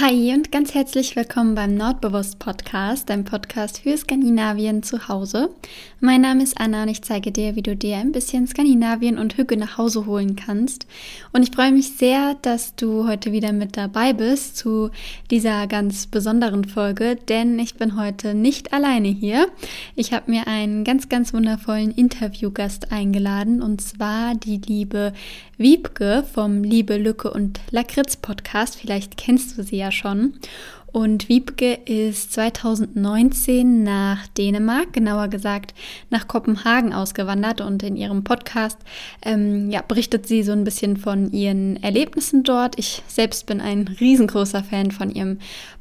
Hi und ganz herzlich willkommen beim Nordbewusst Podcast, deinem Podcast für Skandinavien zu Hause. Mein Name ist Anna und ich zeige dir, wie du dir ein bisschen Skandinavien und Hüge nach Hause holen kannst. Und ich freue mich sehr, dass du heute wieder mit dabei bist zu dieser ganz besonderen Folge, denn ich bin heute nicht alleine hier. Ich habe mir einen ganz, ganz wundervollen Interviewgast eingeladen und zwar die liebe Wiebke vom Liebe, Lücke und Lakritz Podcast. Vielleicht kennst du sie ja schon. Und Wiebke ist 2019 nach Dänemark, genauer gesagt nach Kopenhagen ausgewandert und in ihrem Podcast ähm, ja, berichtet sie so ein bisschen von ihren Erlebnissen dort. Ich selbst bin ein riesengroßer Fan von ihrem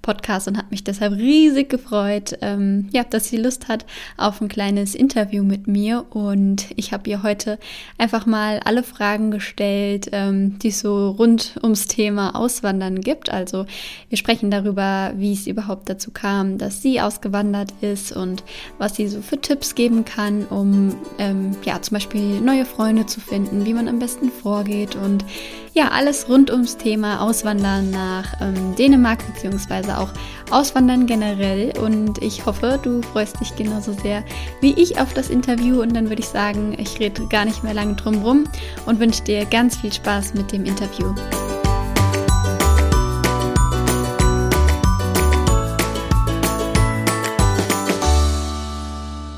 Podcast und habe mich deshalb riesig gefreut, ähm, ja, dass sie Lust hat auf ein kleines Interview mit mir. Und ich habe ihr heute einfach mal alle Fragen gestellt, ähm, die es so rund ums Thema Auswandern gibt. Also wir sprechen darüber, wie es überhaupt dazu kam, dass sie ausgewandert ist und was sie so für Tipps geben kann, um ähm, ja zum Beispiel neue Freunde zu finden, wie man am besten vorgeht und ja alles rund ums Thema Auswandern nach ähm, Dänemark beziehungsweise auch Auswandern generell. Und ich hoffe, du freust dich genauso sehr wie ich auf das Interview. Und dann würde ich sagen, ich rede gar nicht mehr lange drum rum und wünsche dir ganz viel Spaß mit dem Interview.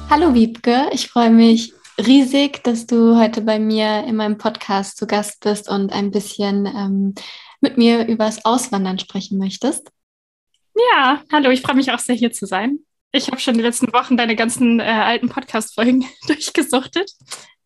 Hallo Wiebke, ich freue mich riesig, dass du heute bei mir in meinem Podcast zu Gast bist und ein bisschen ähm, mit mir über das Auswandern sprechen möchtest. Ja, hallo, ich freue mich auch sehr hier zu sein. Ich habe schon die letzten Wochen deine ganzen äh, alten Podcast-Folgen durchgesuchtet.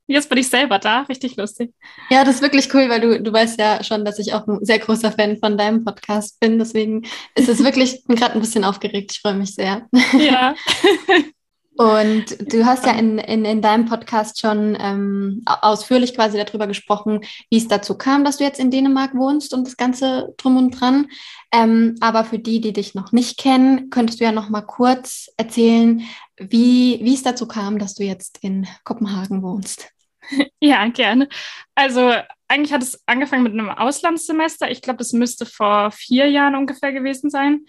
Jetzt bin ich selber da, richtig lustig. Ja, das ist wirklich cool, weil du, du weißt ja schon, dass ich auch ein sehr großer Fan von deinem Podcast bin. Deswegen ist es wirklich, bin gerade ein bisschen aufgeregt. Ich freue mich sehr. Ja. Und du hast ja in, in, in deinem Podcast schon ähm, ausführlich quasi darüber gesprochen, wie es dazu kam, dass du jetzt in Dänemark wohnst und das Ganze drum und dran. Ähm, aber für die, die dich noch nicht kennen, könntest du ja noch mal kurz erzählen, wie, wie es dazu kam, dass du jetzt in Kopenhagen wohnst. Ja, gerne. Also eigentlich hat es angefangen mit einem Auslandssemester. Ich glaube, das müsste vor vier Jahren ungefähr gewesen sein.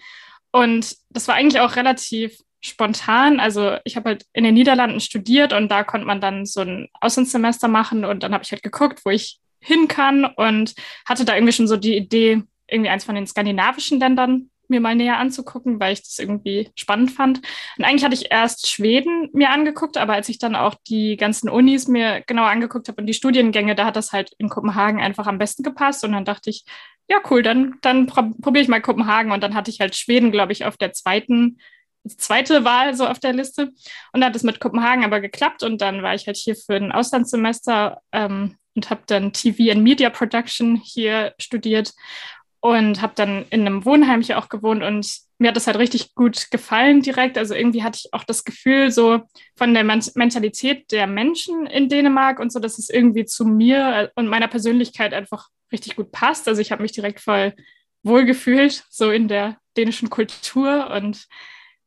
Und das war eigentlich auch relativ spontan. Also ich habe halt in den Niederlanden studiert und da konnte man dann so ein Auslandssemester machen und dann habe ich halt geguckt, wo ich hin kann und hatte da irgendwie schon so die Idee, irgendwie eins von den skandinavischen Ländern mir mal näher anzugucken, weil ich das irgendwie spannend fand. Und eigentlich hatte ich erst Schweden mir angeguckt, aber als ich dann auch die ganzen Unis mir genauer angeguckt habe und die Studiengänge, da hat das halt in Kopenhagen einfach am besten gepasst. Und dann dachte ich, ja, cool, dann, dann probiere ich mal Kopenhagen. Und dann hatte ich halt Schweden, glaube ich, auf der zweiten zweite Wahl so auf der Liste. Und dann hat es mit Kopenhagen aber geklappt und dann war ich halt hier für ein Auslandssemester ähm, und habe dann TV and Media Production hier studiert und habe dann in einem Wohnheim hier auch gewohnt und mir hat das halt richtig gut gefallen direkt. Also irgendwie hatte ich auch das Gefühl so von der Mentalität der Menschen in Dänemark und so, dass es irgendwie zu mir und meiner Persönlichkeit einfach richtig gut passt. Also ich habe mich direkt voll wohlgefühlt, so in der dänischen Kultur und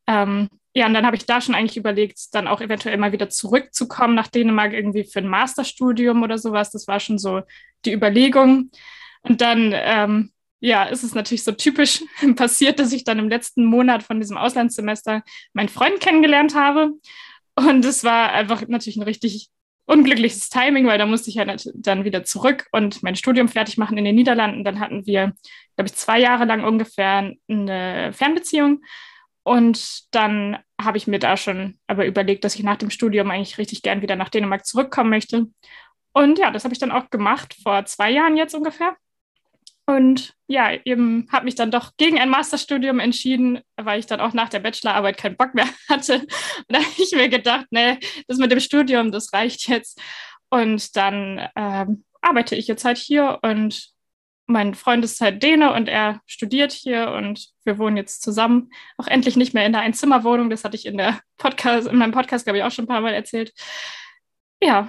ähm, ja, und dann habe ich da schon eigentlich überlegt, dann auch eventuell mal wieder zurückzukommen nach Dänemark irgendwie für ein Masterstudium oder sowas. Das war schon so die Überlegung. Und dann, ähm, ja, ist es natürlich so typisch passiert, dass ich dann im letzten Monat von diesem Auslandssemester meinen Freund kennengelernt habe. Und es war einfach natürlich ein richtig unglückliches Timing, weil da musste ich ja dann wieder zurück und mein Studium fertig machen in den Niederlanden. Dann hatten wir, glaube ich, zwei Jahre lang ungefähr eine Fernbeziehung. Und dann habe ich mir da schon aber überlegt, dass ich nach dem Studium eigentlich richtig gern wieder nach Dänemark zurückkommen möchte. Und ja, das habe ich dann auch gemacht, vor zwei Jahren jetzt ungefähr. Und ja, eben habe mich dann doch gegen ein Masterstudium entschieden, weil ich dann auch nach der Bachelorarbeit keinen Bock mehr hatte. Und da habe ich mir gedacht, nee, das mit dem Studium, das reicht jetzt. Und dann ähm, arbeite ich jetzt halt hier und mein Freund ist halt Däne und er studiert hier und wir wohnen jetzt zusammen. Auch endlich nicht mehr in der Einzimmerwohnung. Das hatte ich in der Podcast, in meinem Podcast, glaube ich, auch schon ein paar Mal erzählt. Ja.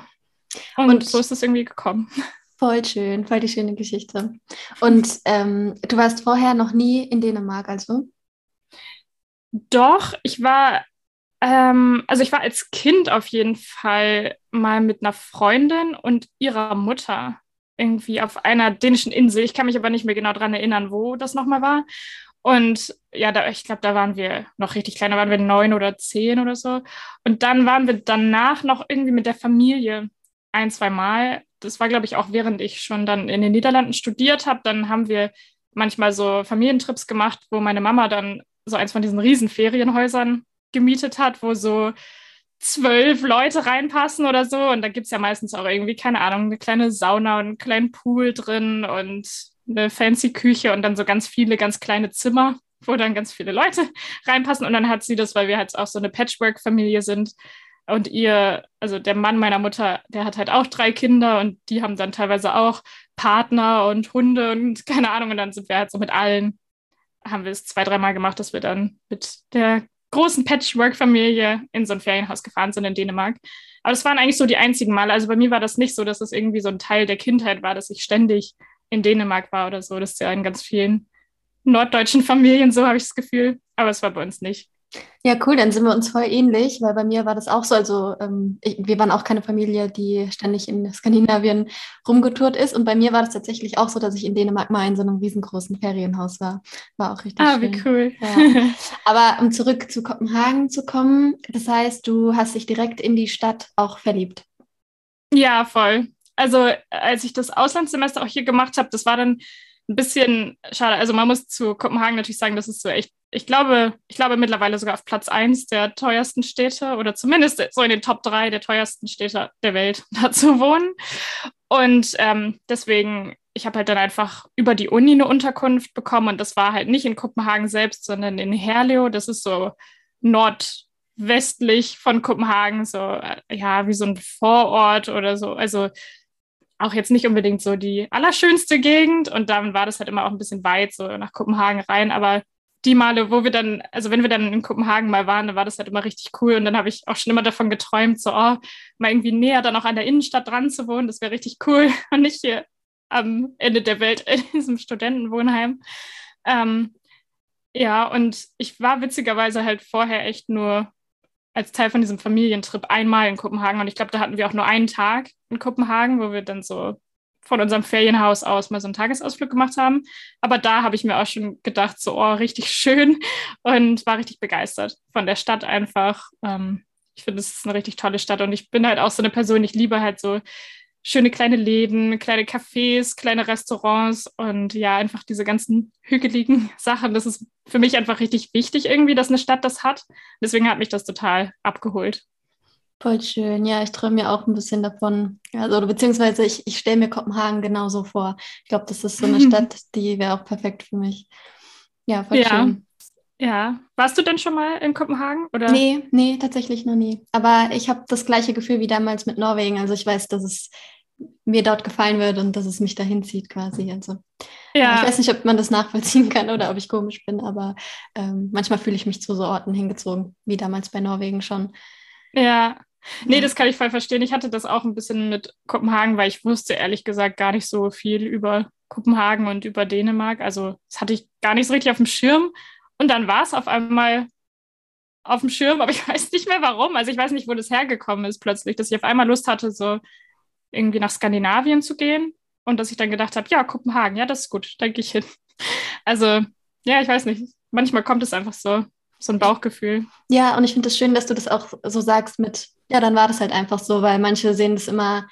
Und, und so ist es irgendwie gekommen. Voll schön, voll die schöne Geschichte. Und ähm, du warst vorher noch nie in Dänemark, also? Doch, ich war, ähm, also ich war als Kind auf jeden Fall mal mit einer Freundin und ihrer Mutter irgendwie auf einer dänischen Insel. Ich kann mich aber nicht mehr genau daran erinnern, wo das nochmal war. Und ja, da, ich glaube, da waren wir noch richtig klein, da waren wir neun oder zehn oder so. Und dann waren wir danach noch irgendwie mit der Familie ein, zwei Mal. Das war, glaube ich, auch während ich schon dann in den Niederlanden studiert habe. Dann haben wir manchmal so Familientrips gemacht, wo meine Mama dann so eins von diesen riesen Ferienhäusern gemietet hat, wo so zwölf Leute reinpassen oder so. Und da gibt es ja meistens auch irgendwie, keine Ahnung, eine kleine Sauna und einen kleinen Pool drin und eine fancy Küche und dann so ganz viele, ganz kleine Zimmer, wo dann ganz viele Leute reinpassen. Und dann hat sie das, weil wir halt auch so eine Patchwork-Familie sind. Und ihr, also der Mann meiner Mutter, der hat halt auch drei Kinder und die haben dann teilweise auch Partner und Hunde und keine Ahnung. Und dann sind wir halt so mit allen, haben wir es zwei, dreimal gemacht, dass wir dann mit der großen Patchwork-Familie in so ein Ferienhaus gefahren sind in Dänemark. Aber das waren eigentlich so die einzigen Male. Also bei mir war das nicht so, dass es irgendwie so ein Teil der Kindheit war, dass ich ständig in Dänemark war oder so. Das ist ja in ganz vielen norddeutschen Familien so, habe ich das Gefühl. Aber es war bei uns nicht. Ja, cool, dann sind wir uns voll ähnlich, weil bei mir war das auch so. Also ähm, ich, wir waren auch keine Familie, die ständig in Skandinavien rumgetourt ist. Und bei mir war das tatsächlich auch so, dass ich in Dänemark mal in so einem riesengroßen Ferienhaus war. War auch richtig ah, schön. Ah, wie cool. Ja. Aber um zurück zu Kopenhagen zu kommen, das heißt, du hast dich direkt in die Stadt auch verliebt. Ja, voll. Also als ich das Auslandssemester auch hier gemacht habe, das war dann ein bisschen schade. Also man muss zu Kopenhagen natürlich sagen, das ist so echt ich glaube, ich glaube mittlerweile sogar auf Platz 1 der teuersten Städte oder zumindest so in den Top 3 der teuersten Städte der Welt da zu wohnen. Und ähm, deswegen, ich habe halt dann einfach über die Uni eine Unterkunft bekommen und das war halt nicht in Kopenhagen selbst, sondern in Herlev. Das ist so nordwestlich von Kopenhagen, so äh, ja, wie so ein Vorort oder so. Also auch jetzt nicht unbedingt so die allerschönste Gegend und dann war das halt immer auch ein bisschen weit so nach Kopenhagen rein, aber die Male, wo wir dann, also wenn wir dann in Kopenhagen mal waren, dann war das halt immer richtig cool. Und dann habe ich auch schon immer davon geträumt, so, oh, mal irgendwie näher dann auch an der Innenstadt dran zu wohnen. Das wäre richtig cool. Und nicht hier am Ende der Welt in diesem Studentenwohnheim. Ähm, ja, und ich war witzigerweise halt vorher echt nur als Teil von diesem Familientrip einmal in Kopenhagen. Und ich glaube, da hatten wir auch nur einen Tag in Kopenhagen, wo wir dann so von unserem Ferienhaus aus mal so einen Tagesausflug gemacht haben. Aber da habe ich mir auch schon gedacht, so, oh, richtig schön und war richtig begeistert von der Stadt einfach. Ähm, ich finde, es ist eine richtig tolle Stadt und ich bin halt auch so eine Person, ich liebe halt so schöne kleine Läden, kleine Cafés, kleine Restaurants und ja, einfach diese ganzen hügeligen Sachen. Das ist für mich einfach richtig wichtig irgendwie, dass eine Stadt das hat. Deswegen hat mich das total abgeholt. Voll schön. Ja, ich träume mir auch ein bisschen davon. Also, beziehungsweise ich, ich stelle mir Kopenhagen genauso vor. Ich glaube, das ist so eine Stadt, die wäre auch perfekt für mich. Ja, voll ja. schön. Ja. Warst du denn schon mal in Kopenhagen? Oder? Nee, nee, tatsächlich noch nie. Aber ich habe das gleiche Gefühl wie damals mit Norwegen. Also ich weiß, dass es mir dort gefallen wird und dass es mich dahin zieht quasi. Also ja. ich weiß nicht, ob man das nachvollziehen kann oder ob ich komisch bin, aber ähm, manchmal fühle ich mich zu so Orten hingezogen, wie damals bei Norwegen schon. Ja, Nee, das kann ich voll verstehen. Ich hatte das auch ein bisschen mit Kopenhagen, weil ich wusste ehrlich gesagt gar nicht so viel über Kopenhagen und über Dänemark. Also das hatte ich gar nicht so richtig auf dem Schirm. Und dann war es auf einmal auf dem Schirm, aber ich weiß nicht mehr warum. Also ich weiß nicht, wo das hergekommen ist plötzlich, dass ich auf einmal Lust hatte, so irgendwie nach Skandinavien zu gehen. Und dass ich dann gedacht habe, ja, Kopenhagen, ja, das ist gut, da gehe ich hin. Also, ja, ich weiß nicht. Manchmal kommt es einfach so so ein Bauchgefühl. Ja, und ich finde es das schön, dass du das auch so sagst mit, ja, dann war das halt einfach so, weil manche sehen das immer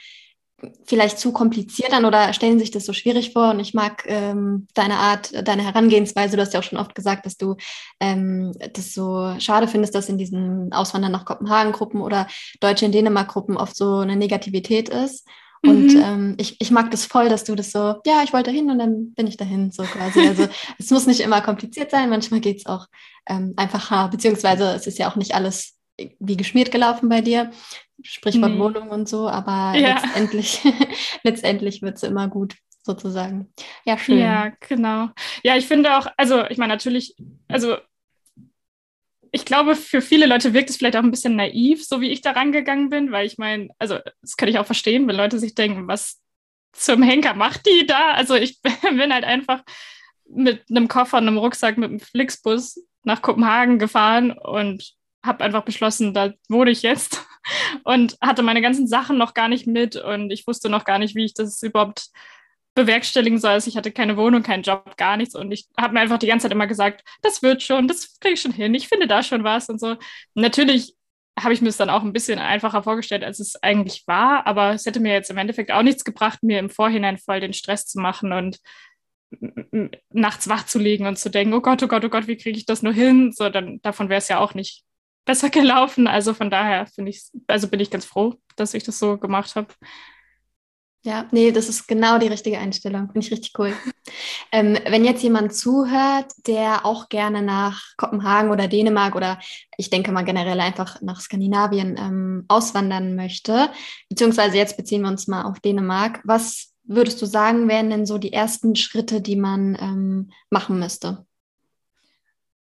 vielleicht zu kompliziert an oder stellen sich das so schwierig vor. Und ich mag ähm, deine Art, deine Herangehensweise. Du hast ja auch schon oft gesagt, dass du ähm, das so schade findest, dass in diesen Auswandern nach Kopenhagen-Gruppen oder Deutsche in Dänemark-Gruppen oft so eine Negativität ist. Und mhm. ähm, ich, ich mag das voll, dass du das so, ja, ich wollte dahin und dann bin ich dahin, so quasi. Also es muss nicht immer kompliziert sein, manchmal geht es auch ähm, einfacher, beziehungsweise es ist ja auch nicht alles wie geschmiert gelaufen bei dir, Sprichwort nee. Wohnung und so, aber ja. letztendlich, letztendlich wird es immer gut sozusagen. Ja, schön. Ja, genau. Ja, ich finde auch, also ich meine natürlich, also ich glaube, für viele Leute wirkt es vielleicht auch ein bisschen naiv, so wie ich da rangegangen bin, weil ich meine, also das kann ich auch verstehen, wenn Leute sich denken, was zum Henker macht die da? Also ich bin halt einfach mit einem Koffer und einem Rucksack mit einem Flixbus nach Kopenhagen gefahren und habe einfach beschlossen, da wohne ich jetzt und hatte meine ganzen Sachen noch gar nicht mit und ich wusste noch gar nicht, wie ich das überhaupt bewerkstelligen soll. Also ich hatte keine Wohnung, keinen Job, gar nichts. Und ich habe mir einfach die ganze Zeit immer gesagt, das wird schon, das kriege ich schon hin, ich finde da schon was und so. Natürlich habe ich mir es dann auch ein bisschen einfacher vorgestellt, als es eigentlich war. Aber es hätte mir jetzt im Endeffekt auch nichts gebracht, mir im Vorhinein voll den Stress zu machen und nachts wach zu liegen und zu denken, oh Gott, oh Gott, oh Gott, wie kriege ich das nur hin? So, dann davon wäre es ja auch nicht besser gelaufen. Also von daher finde ich, also bin ich ganz froh, dass ich das so gemacht habe. Ja, nee, das ist genau die richtige Einstellung. Finde ich richtig cool. ähm, wenn jetzt jemand zuhört, der auch gerne nach Kopenhagen oder Dänemark oder ich denke mal generell einfach nach Skandinavien ähm, auswandern möchte, beziehungsweise jetzt beziehen wir uns mal auf Dänemark, was würdest du sagen, wären denn so die ersten Schritte, die man ähm, machen müsste?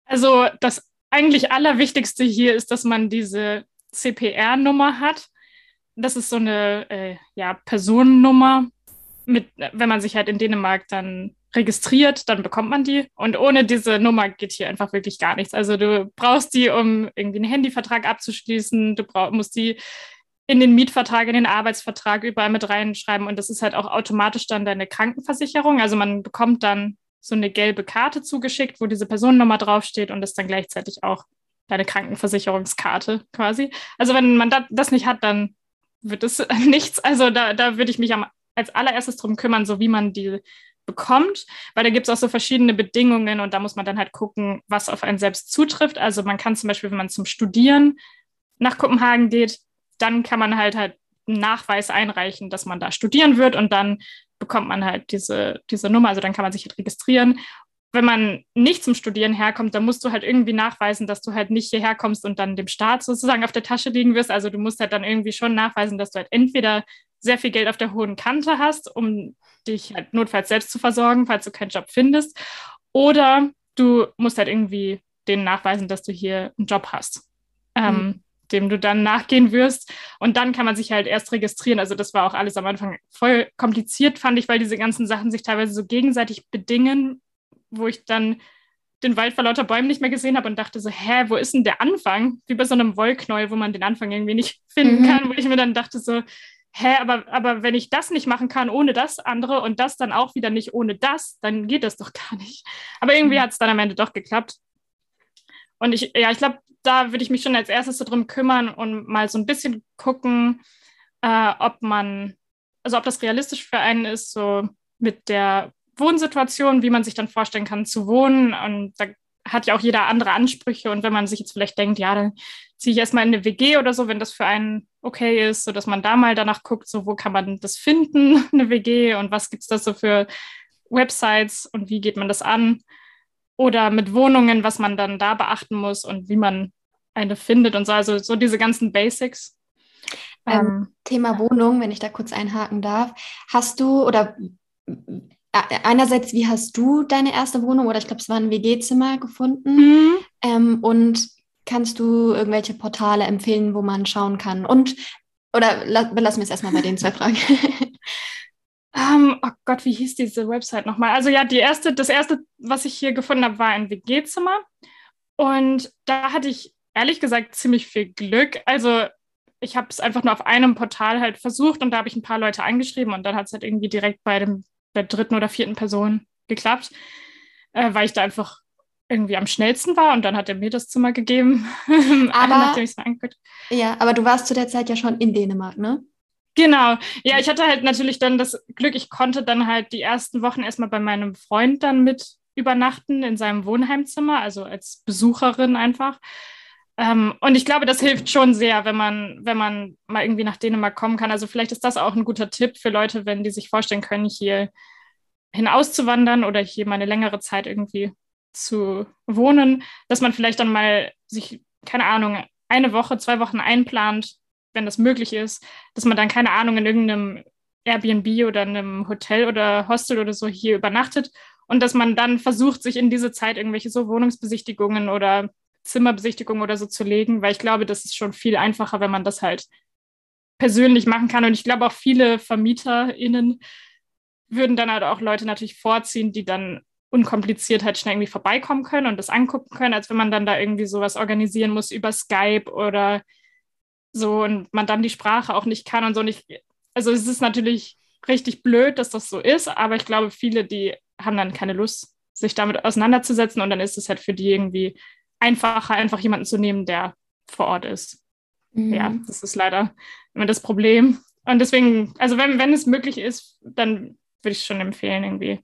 Also das eigentlich Allerwichtigste hier ist, dass man diese CPR-Nummer hat das ist so eine äh, ja, Personennummer, mit, wenn man sich halt in Dänemark dann registriert, dann bekommt man die. Und ohne diese Nummer geht hier einfach wirklich gar nichts. Also du brauchst die, um irgendwie einen Handyvertrag abzuschließen. Du brauch, musst die in den Mietvertrag, in den Arbeitsvertrag überall mit reinschreiben. Und das ist halt auch automatisch dann deine Krankenversicherung. Also man bekommt dann so eine gelbe Karte zugeschickt, wo diese Personennummer draufsteht und das dann gleichzeitig auch deine Krankenversicherungskarte quasi. Also wenn man das nicht hat, dann wird es nichts. Also da, da würde ich mich am, als allererstes drum kümmern, so wie man die bekommt, weil da gibt es auch so verschiedene Bedingungen und da muss man dann halt gucken, was auf einen selbst zutrifft. Also man kann zum Beispiel, wenn man zum Studieren nach Kopenhagen geht, dann kann man halt halt einen Nachweis einreichen, dass man da studieren wird und dann bekommt man halt diese, diese Nummer, also dann kann man sich halt registrieren wenn man nicht zum Studieren herkommt, dann musst du halt irgendwie nachweisen, dass du halt nicht hierher kommst und dann dem Staat sozusagen auf der Tasche liegen wirst. Also du musst halt dann irgendwie schon nachweisen, dass du halt entweder sehr viel Geld auf der hohen Kante hast, um dich halt notfalls selbst zu versorgen, falls du keinen Job findest, oder du musst halt irgendwie denen nachweisen, dass du hier einen Job hast. Ähm, mhm. Dem du dann nachgehen wirst. Und dann kann man sich halt erst registrieren. Also das war auch alles am Anfang voll kompliziert, fand ich, weil diese ganzen Sachen sich teilweise so gegenseitig bedingen, wo ich dann den Wald vor lauter Bäumen nicht mehr gesehen habe und dachte so, hä, wo ist denn der Anfang? Wie bei so einem Wollknäuel, wo man den Anfang irgendwie nicht finden mhm. kann, wo ich mir dann dachte so, hä, aber, aber wenn ich das nicht machen kann ohne das andere und das dann auch wieder nicht ohne das, dann geht das doch gar nicht. Aber irgendwie mhm. hat es dann am Ende doch geklappt. Und ich, ja, ich glaube, da würde ich mich schon als erstes so drum kümmern und mal so ein bisschen gucken, äh, ob man, also ob das realistisch für einen ist, so mit der Wohnsituation, wie man sich dann vorstellen kann zu wohnen. Und da hat ja auch jeder andere Ansprüche. Und wenn man sich jetzt vielleicht denkt, ja, dann ziehe ich erstmal in eine WG oder so, wenn das für einen okay ist, sodass man da mal danach guckt, so wo kann man das finden, eine WG und was gibt es da so für Websites und wie geht man das an? Oder mit Wohnungen, was man dann da beachten muss und wie man eine findet und so. Also so diese ganzen Basics. Ähm, ähm Thema Wohnung, wenn ich da kurz einhaken darf. Hast du oder einerseits, wie hast du deine erste Wohnung oder ich glaube, es war ein WG-Zimmer gefunden? Mhm. Ähm, und kannst du irgendwelche Portale empfehlen, wo man schauen kann? Und, oder belassen wir es erstmal bei den zwei Fragen. um, ähm, oh Gott, wie hieß diese Website nochmal? Also ja, die erste, das erste, was ich hier gefunden habe, war ein WG-Zimmer. Und da hatte ich ehrlich gesagt ziemlich viel Glück. Also ich habe es einfach nur auf einem Portal halt versucht und da habe ich ein paar Leute angeschrieben und dann hat es halt irgendwie direkt bei dem der dritten oder vierten Person geklappt, äh, weil ich da einfach irgendwie am schnellsten war und dann hat er mir das Zimmer gegeben, aber, nachdem ich es angeguckt Ja, aber du warst zu der Zeit ja schon in Dänemark, ne? Genau. Ja, ich hatte halt natürlich dann das Glück, ich konnte dann halt die ersten Wochen erstmal bei meinem Freund dann mit übernachten in seinem Wohnheimzimmer, also als Besucherin einfach. Ähm, und ich glaube, das hilft schon sehr, wenn man, wenn man mal irgendwie nach Dänemark kommen kann. Also vielleicht ist das auch ein guter Tipp für Leute, wenn die sich vorstellen können, hier hinauszuwandern oder hier mal eine längere Zeit irgendwie zu wohnen, dass man vielleicht dann mal sich, keine Ahnung, eine Woche, zwei Wochen einplant, wenn das möglich ist, dass man dann, keine Ahnung, in irgendeinem Airbnb oder einem Hotel oder Hostel oder so hier übernachtet und dass man dann versucht, sich in diese Zeit irgendwelche so Wohnungsbesichtigungen oder Zimmerbesichtigung oder so zu legen, weil ich glaube, das ist schon viel einfacher, wenn man das halt persönlich machen kann. Und ich glaube auch viele VermieterInnen würden dann halt auch Leute natürlich vorziehen, die dann unkompliziert halt schnell irgendwie vorbeikommen können und das angucken können, als wenn man dann da irgendwie sowas organisieren muss über Skype oder so und man dann die Sprache auch nicht kann und so. Und ich, also es ist natürlich richtig blöd, dass das so ist, aber ich glaube, viele, die haben dann keine Lust, sich damit auseinanderzusetzen und dann ist es halt für die irgendwie einfacher, einfach jemanden zu nehmen, der vor Ort ist. Mhm. Ja, das ist leider immer das Problem. Und deswegen, also wenn, wenn es möglich ist, dann würde ich schon empfehlen, irgendwie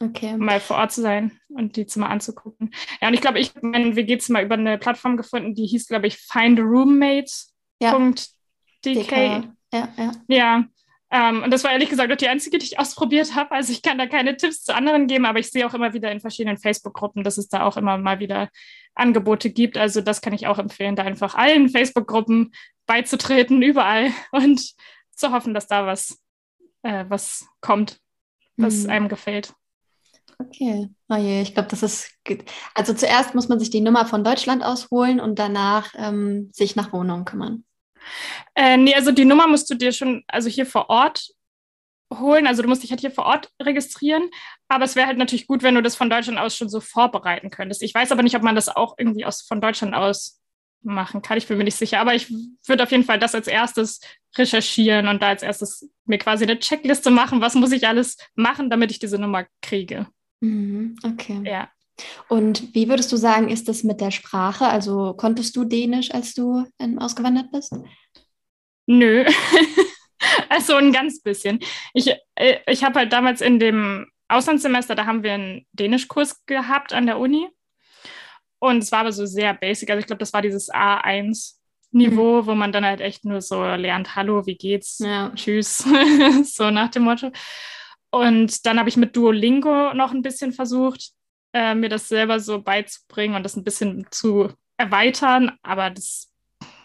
okay. mal vor Ort zu sein und die Zimmer anzugucken. Ja, und ich glaube, ich habe mein WG-Zimmer über eine Plattform gefunden, die hieß, glaube ich, findaroommates.dk. Ja. Ja, ja. ja. Ähm, und das war ehrlich gesagt auch die einzige, die ich ausprobiert habe. Also ich kann da keine Tipps zu anderen geben, aber ich sehe auch immer wieder in verschiedenen Facebook-Gruppen, dass es da auch immer mal wieder Angebote gibt. Also das kann ich auch empfehlen, da einfach allen Facebook-Gruppen beizutreten, überall und zu hoffen, dass da was, äh, was kommt, was mhm. einem gefällt. Okay. Oh je, ich glaube, das ist. Also zuerst muss man sich die Nummer von Deutschland ausholen und danach ähm, sich nach Wohnungen kümmern. Äh, nee, also die Nummer musst du dir schon, also hier vor Ort holen. Also du musst dich halt hier vor Ort registrieren. Aber es wäre halt natürlich gut, wenn du das von Deutschland aus schon so vorbereiten könntest. Ich weiß aber nicht, ob man das auch irgendwie aus, von Deutschland aus machen kann. Ich bin mir nicht sicher. Aber ich würde auf jeden Fall das als erstes recherchieren und da als erstes mir quasi eine Checkliste machen. Was muss ich alles machen, damit ich diese Nummer kriege? Mhm, okay. Ja. Und wie würdest du sagen, ist das mit der Sprache? Also konntest du Dänisch, als du ähm, ausgewandert bist? Nö. also ein ganz bisschen. Ich, äh, ich habe halt damals in dem Auslandssemester, da haben wir einen Dänischkurs gehabt an der Uni. Und es war aber so sehr basic. Also ich glaube, das war dieses A1-Niveau, mhm. wo man dann halt echt nur so lernt, hallo, wie geht's? Ja. Tschüss. so nach dem Motto. Und dann habe ich mit Duolingo noch ein bisschen versucht, äh, mir das selber so beizubringen und das ein bisschen zu erweitern. Aber das,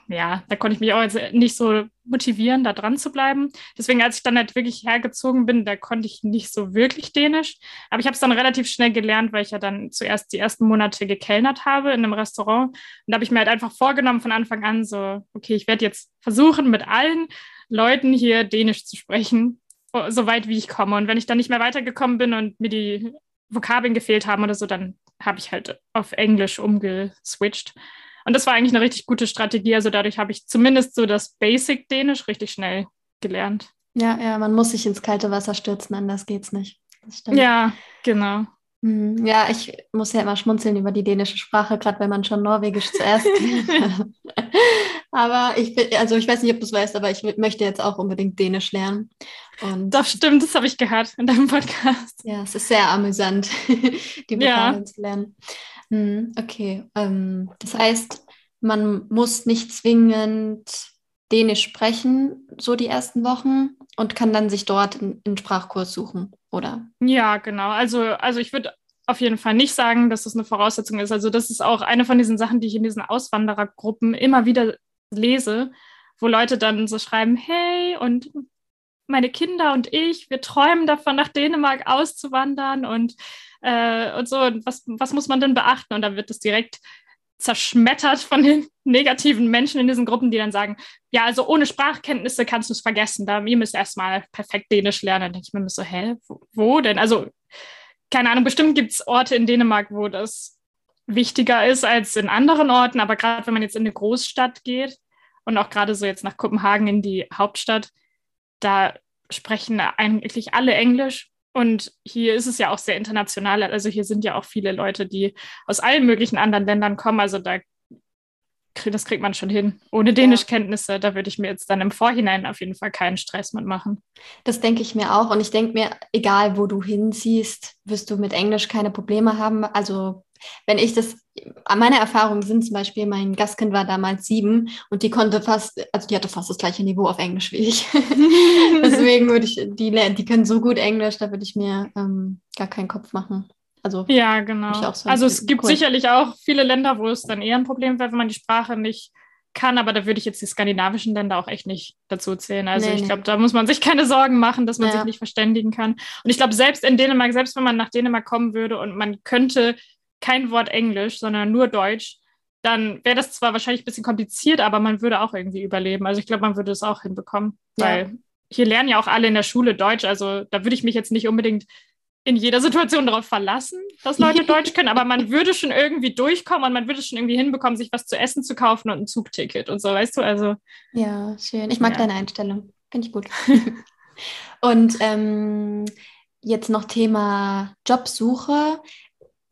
ja, da konnte ich mich auch jetzt nicht so motivieren, da dran zu bleiben. Deswegen, als ich dann halt wirklich hergezogen bin, da konnte ich nicht so wirklich Dänisch. Aber ich habe es dann relativ schnell gelernt, weil ich ja dann zuerst die ersten Monate gekellnert habe in einem Restaurant. Und da habe ich mir halt einfach vorgenommen von Anfang an so, okay, ich werde jetzt versuchen, mit allen Leuten hier Dänisch zu sprechen, so weit wie ich komme. Und wenn ich dann nicht mehr weitergekommen bin und mir die Vokabeln gefehlt haben oder so, dann habe ich halt auf Englisch umgeswitcht. Und das war eigentlich eine richtig gute Strategie. Also dadurch habe ich zumindest so das Basic Dänisch richtig schnell gelernt. Ja, ja, man muss sich ins kalte Wasser stürzen, anders geht's nicht. Ja, genau. Mhm. Ja, ich muss ja immer schmunzeln über die dänische Sprache, gerade wenn man schon Norwegisch zuerst Aber ich bin, also ich weiß nicht, ob du es weißt, aber ich möchte jetzt auch unbedingt Dänisch lernen. Und das stimmt, das habe ich gehört in deinem Podcast. Ja, es ist sehr amüsant, die Vokabeln ja. zu lernen. Hm, okay, ähm, das heißt, man muss nicht zwingend Dänisch sprechen, so die ersten Wochen, und kann dann sich dort einen Sprachkurs suchen, oder? Ja, genau. Also, also ich würde auf jeden Fall nicht sagen, dass das eine Voraussetzung ist. Also das ist auch eine von diesen Sachen, die ich in diesen Auswanderergruppen immer wieder lese, wo Leute dann so schreiben, hey, und meine Kinder und ich, wir träumen davon, nach Dänemark auszuwandern und, äh, und so, und was, was muss man denn beachten? Und dann wird es direkt zerschmettert von den negativen Menschen in diesen Gruppen, die dann sagen, ja, also ohne Sprachkenntnisse kannst du es vergessen, da ihr müsst erstmal perfekt Dänisch lernen. Dann denke ich mir so, hä, wo, wo denn? Also, keine Ahnung, bestimmt gibt es Orte in Dänemark, wo das wichtiger ist als in anderen Orten, aber gerade wenn man jetzt in eine Großstadt geht, und auch gerade so jetzt nach Kopenhagen in die Hauptstadt, da sprechen eigentlich alle Englisch. Und hier ist es ja auch sehr international. Also hier sind ja auch viele Leute, die aus allen möglichen anderen Ländern kommen. Also da das kriegt man schon hin. Ohne Dänischkenntnisse, da würde ich mir jetzt dann im Vorhinein auf jeden Fall keinen Stress mitmachen. Das denke ich mir auch. Und ich denke mir, egal wo du hinziehst, wirst du mit Englisch keine Probleme haben. Also wenn ich das, meine Erfahrungen sind zum Beispiel, mein Gastkind war damals sieben und die konnte fast, also die hatte fast das gleiche Niveau auf Englisch wie ich. Deswegen würde ich, die, die können so gut Englisch, da würde ich mir ähm, gar keinen Kopf machen. Also, ja, genau. So also es gibt cool. sicherlich auch viele Länder, wo es dann eher ein Problem wäre, wenn man die Sprache nicht kann, aber da würde ich jetzt die skandinavischen Länder auch echt nicht dazu zählen. Also nee, ich glaube, da muss man sich keine Sorgen machen, dass man ja. sich nicht verständigen kann. Und ich glaube, selbst in Dänemark, selbst wenn man nach Dänemark kommen würde und man könnte kein Wort Englisch, sondern nur Deutsch, dann wäre das zwar wahrscheinlich ein bisschen kompliziert, aber man würde auch irgendwie überleben. Also ich glaube, man würde es auch hinbekommen, ja. weil hier lernen ja auch alle in der Schule Deutsch. Also da würde ich mich jetzt nicht unbedingt in jeder Situation darauf verlassen, dass Leute Deutsch können, aber man würde schon irgendwie durchkommen und man würde schon irgendwie hinbekommen, sich was zu essen zu kaufen und ein Zugticket und so, weißt du? Also ja, schön. Ich mag ja. deine Einstellung. Finde ich gut. Und ähm, jetzt noch Thema Jobsuche.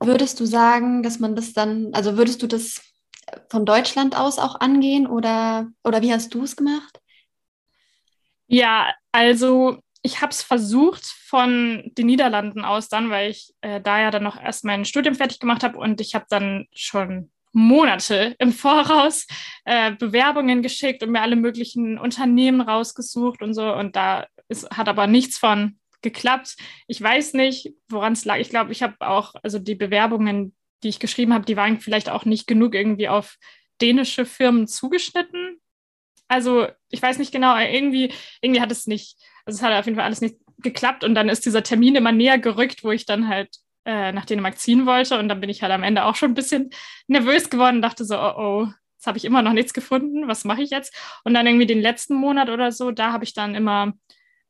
Würdest du sagen, dass man das dann, also würdest du das von Deutschland aus auch angehen oder, oder wie hast du es gemacht? Ja, also ich habe es versucht von den Niederlanden aus dann, weil ich äh, da ja dann noch erst mein Studium fertig gemacht habe und ich habe dann schon Monate im Voraus äh, Bewerbungen geschickt und mir alle möglichen Unternehmen rausgesucht und so. Und da ist, hat aber nichts von geklappt. Ich weiß nicht, woran es lag. Ich glaube, ich habe auch, also die Bewerbungen, die ich geschrieben habe, die waren vielleicht auch nicht genug irgendwie auf dänische Firmen zugeschnitten. Also ich weiß nicht genau, irgendwie, irgendwie hat es nicht, also es hat auf jeden Fall alles nicht geklappt und dann ist dieser Termin immer näher gerückt, wo ich dann halt äh, nach Dänemark ziehen wollte und dann bin ich halt am Ende auch schon ein bisschen nervös geworden und dachte so, oh oh, jetzt habe ich immer noch nichts gefunden, was mache ich jetzt? Und dann irgendwie den letzten Monat oder so, da habe ich dann immer